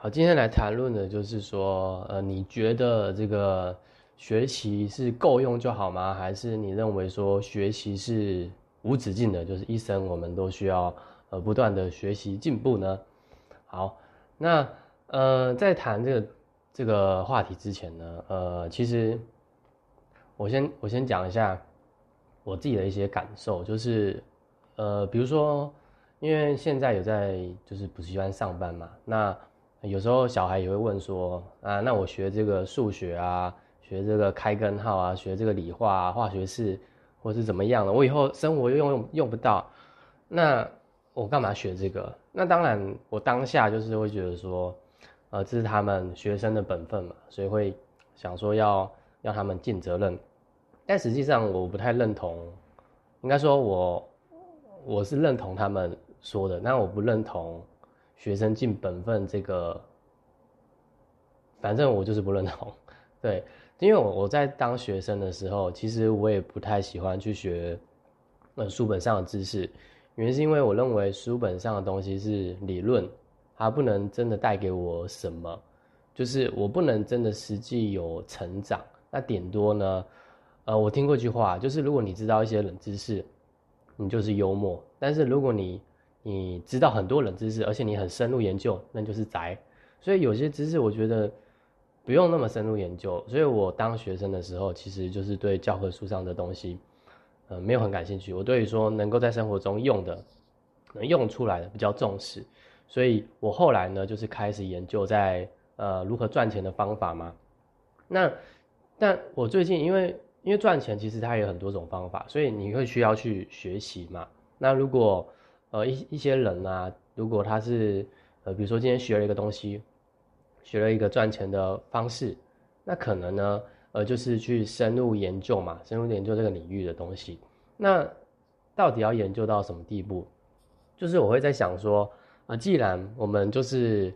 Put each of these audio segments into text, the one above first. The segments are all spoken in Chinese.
好，今天来谈论的就是说，呃，你觉得这个学习是够用就好吗？还是你认为说学习是无止境的，就是一生我们都需要呃不断的学习进步呢？好，那呃，在谈这个这个话题之前呢，呃，其实我先我先讲一下我自己的一些感受，就是呃，比如说，因为现在有在就是补习班上班嘛，那有时候小孩也会问说啊，那我学这个数学啊，学这个开根号啊，学这个理化啊、化学式，或是怎么样的，我以后生活又用用不到，那我干嘛学这个？那当然，我当下就是会觉得说，呃，这是他们学生的本分嘛，所以会想说要让他们尽责任。但实际上我不太认同，应该说我我是认同他们说的，但我不认同。学生尽本分，这个反正我就是不认同。对，因为我我在当学生的时候，其实我也不太喜欢去学呃书本上的知识，原因是因为我认为书本上的东西是理论，它不能真的带给我什么，就是我不能真的实际有成长。那顶多呢，呃，我听过一句话，就是如果你知道一些冷知识，你就是幽默；但是如果你你知道很多冷知识，而且你很深入研究，那就是宅。所以有些知识我觉得不用那么深入研究。所以我当学生的时候，其实就是对教科书上的东西，呃，没有很感兴趣。我对于说能够在生活中用的，能用出来的比较重视。所以我后来呢，就是开始研究在呃如何赚钱的方法嘛。那但我最近因为因为赚钱其实它有很多种方法，所以你会需要去学习嘛。那如果呃，一一些人啊，如果他是，呃，比如说今天学了一个东西，学了一个赚钱的方式，那可能呢，呃，就是去深入研究嘛，深入研究这个领域的东西。那到底要研究到什么地步？就是我会在想说，啊，既然我们就是，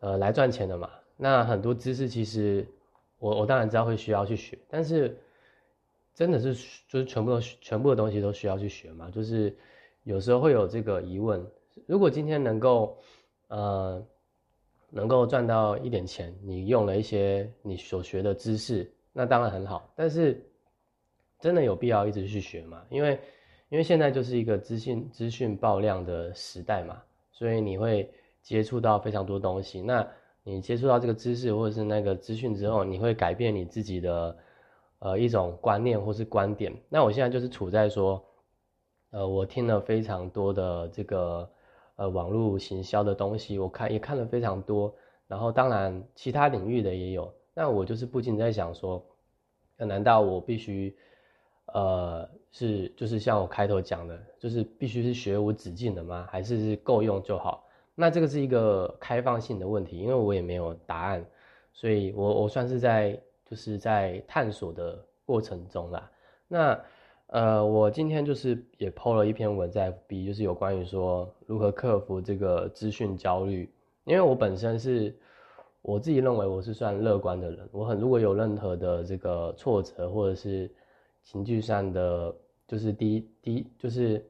呃，来赚钱的嘛，那很多知识其实，我我当然知道会需要去学，但是真的是就是全部都全部的东西都需要去学嘛，就是。有时候会有这个疑问：如果今天能够，呃，能够赚到一点钱，你用了一些你所学的知识，那当然很好。但是，真的有必要一直去学吗？因为，因为现在就是一个资讯资讯爆量的时代嘛，所以你会接触到非常多东西。那你接触到这个知识或者是那个资讯之后，你会改变你自己的呃一种观念或是观点。那我现在就是处在说。呃，我听了非常多的这个呃网络行销的东西，我看也看了非常多，然后当然其他领域的也有。那我就是不禁在想说，那难道我必须呃是就是像我开头讲的，就是必须是学无止境的吗？还是是够用就好？那这个是一个开放性的问题，因为我也没有答案，所以我我算是在就是在探索的过程中啦。那。呃，我今天就是也 PO 了一篇文在 FB，就是有关于说如何克服这个资讯焦虑。因为我本身是我自己认为我是算乐观的人，我很如果有任何的这个挫折或者是情绪上的就是低低就是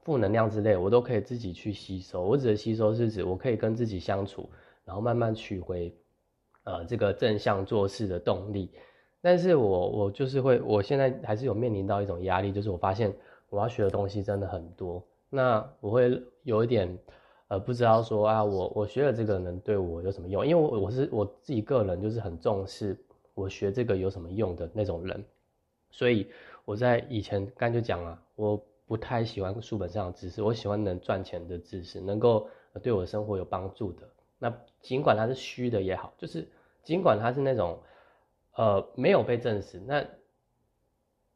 负能量之类，我都可以自己去吸收。我指的吸收是指我可以跟自己相处，然后慢慢取回呃这个正向做事的动力。但是我我就是会，我现在还是有面临到一种压力，就是我发现我要学的东西真的很多，那我会有一点，呃，不知道说啊，我我学了这个能对我有什么用？因为我我是我自己个人就是很重视我学这个有什么用的那种人，所以我在以前刚就讲了，我不太喜欢书本上的知识，我喜欢能赚钱的知识，能够对我生活有帮助的。那尽管它是虚的也好，就是尽管它是那种。呃，没有被证实，那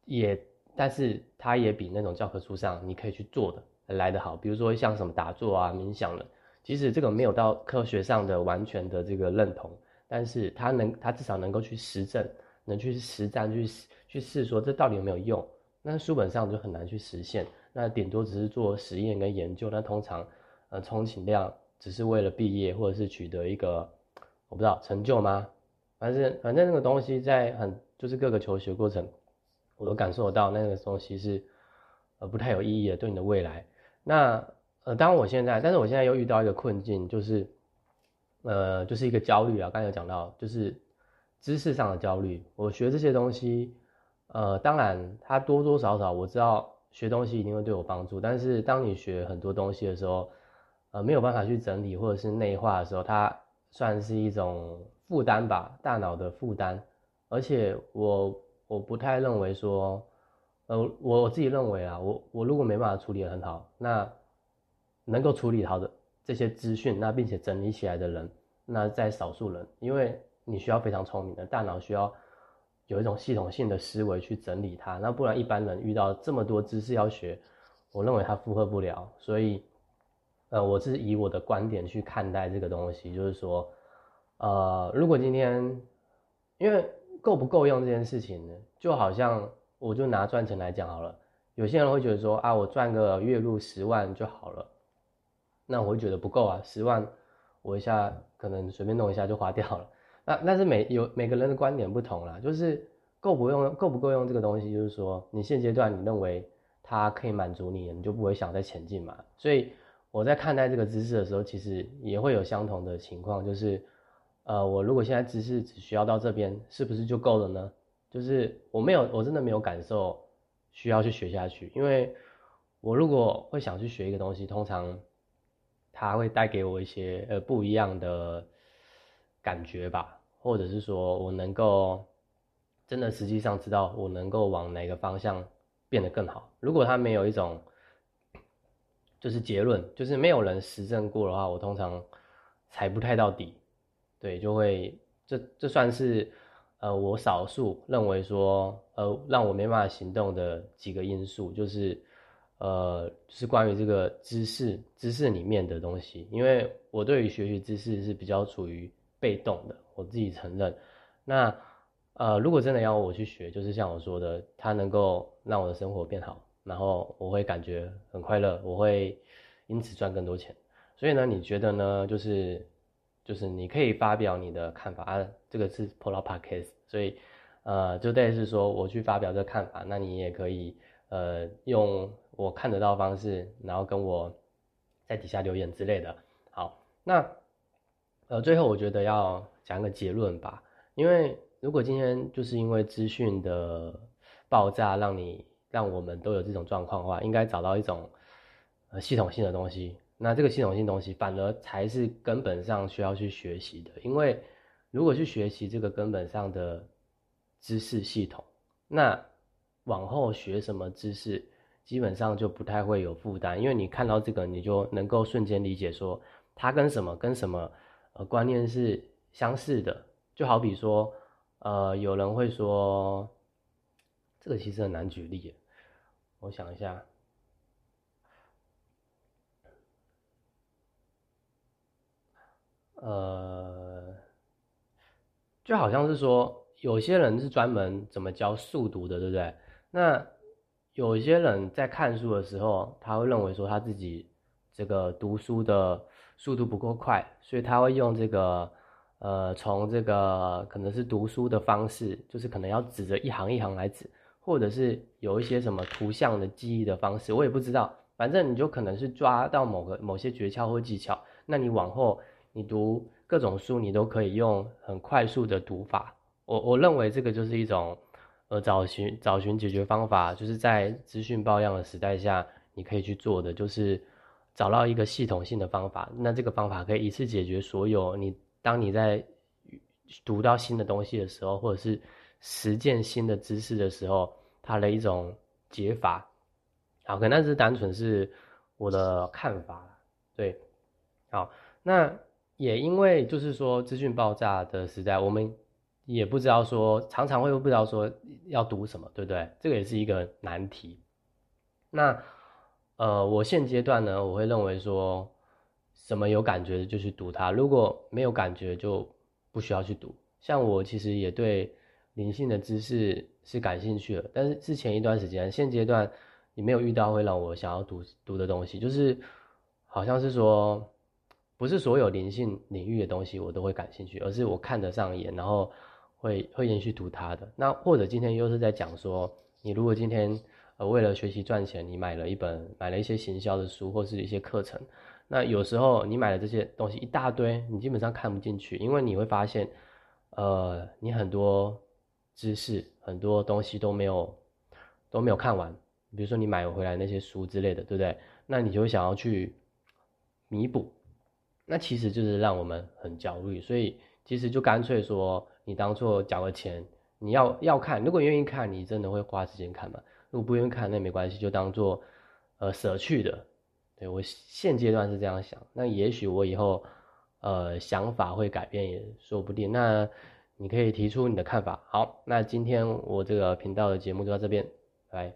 也，但是它也比那种教科书上你可以去做的来得好。比如说像什么打坐啊、冥想的，即使这个没有到科学上的完全的这个认同，但是它能，它至少能够去实证，能去实战去去试说这到底有没有用。那书本上就很难去实现，那顶多只是做实验跟研究。那通常，呃，充其量只是为了毕业或者是取得一个我不知道成就吗？反正反正那个东西在很就是各个求学过程，我都感受到那个东西是呃不太有意义的，对你的未来。那呃，当我现在，但是我现在又遇到一个困境，就是呃，就是一个焦虑啊。刚才有讲到，就是知识上的焦虑。我学这些东西，呃，当然它多多少少我知道学东西一定会对我帮助，但是当你学很多东西的时候，呃，没有办法去整理或者是内化的时候，它算是一种负担吧，大脑的负担。而且我我不太认为说，呃，我我自己认为啊，我我如果没办法处理的很好，那能够处理好的这些资讯，那并且整理起来的人，那在少数人，因为你需要非常聪明的大脑，需要有一种系统性的思维去整理它，那不然一般人遇到这么多知识要学，我认为他负荷不了，所以。呃，我是以我的观点去看待这个东西，就是说，呃，如果今天，因为够不够用这件事情呢，就好像我就拿赚钱来讲好了，有些人会觉得说啊，我赚个月入十万就好了，那我会觉得不够啊，十万我一下可能随便弄一下就花掉了。那但是每有每个人的观点不同啦，就是够不用够不够用这个东西，就是说你现阶段你认为它可以满足你，你就不会想再前进嘛，所以。我在看待这个知识的时候，其实也会有相同的情况，就是，呃，我如果现在知识只需要到这边，是不是就够了呢？就是我没有，我真的没有感受需要去学下去，因为我如果会想去学一个东西，通常它会带给我一些呃不一样的感觉吧，或者是说我能够真的实际上知道我能够往哪个方向变得更好。如果它没有一种就是结论，就是没有人实证过的话，我通常踩不太到底，对，就会这这算是呃我少数认为说呃让我没办法行动的几个因素，就是呃是关于这个知识知识里面的东西，因为我对于学习知识是比较处于被动的，我自己承认。那呃如果真的要我去学，就是像我说的，它能够让我的生活变好。然后我会感觉很快乐，我会因此赚更多钱。所以呢，你觉得呢？就是就是你可以发表你的看法啊。这个是 Polar Podcast，所以呃，就类似说我去发表这个看法，那你也可以呃用我看得到的方式，然后跟我在底下留言之类的。好，那呃最后我觉得要讲个结论吧，因为如果今天就是因为资讯的爆炸让你。让我们都有这种状况的话，应该找到一种呃系统性的东西。那这个系统性东西反而才是根本上需要去学习的。因为如果去学习这个根本上的知识系统，那往后学什么知识，基本上就不太会有负担。因为你看到这个，你就能够瞬间理解说它跟什么跟什么呃观念是相似的。就好比说，呃，有人会说，这个其实很难举例。我想一下，呃，就好像是说，有些人是专门怎么教速读的，对不对？那有些人在看书的时候，他会认为说他自己这个读书的速度不够快，所以他会用这个，呃，从这个可能是读书的方式，就是可能要指着一行一行来指。或者是有一些什么图像的记忆的方式，我也不知道。反正你就可能是抓到某个某些诀窍或技巧，那你往后你读各种书，你都可以用很快速的读法。我我认为这个就是一种呃找寻找寻解决方法，就是在资讯爆量的时代下，你可以去做的就是找到一个系统性的方法。那这个方法可以一次解决所有你当你在读到新的东西的时候，或者是。实践新的知识的时候，它的一种解法，好，可能是单纯是我的看法，对，好，那也因为就是说资讯爆炸的时代，我们也不知道说常常会不知道说要读什么，对不对？这个也是一个难题。那呃，我现阶段呢，我会认为说什么有感觉的就去读它，如果没有感觉就不需要去读。像我其实也对。灵性的知识是感兴趣的，但是之前一段时间，现阶段你没有遇到会让我想要读读的东西，就是好像是说，不是所有灵性领域的东西我都会感兴趣，而是我看得上眼，然后会会延续读它的。那或者今天又是在讲说，你如果今天呃为了学习赚钱，你买了一本买了一些行销的书或是一些课程，那有时候你买的这些东西一大堆，你基本上看不进去，因为你会发现，呃，你很多知识、很多东西都没有都没有看完。比如说你买回来那些书之类的，对不对？那你就会想要去弥补，那其实就是让我们很焦虑。所以其实就干脆说，你当做缴了钱，你要要看，如果愿意看，你真的会花时间看嘛？如果不愿意看，那没关系，就当做呃舍去的。对我现阶段是这样想，那也许我以后呃想法会改变也说不定。那你可以提出你的看法。好，那今天我这个频道的节目就到这边，拜。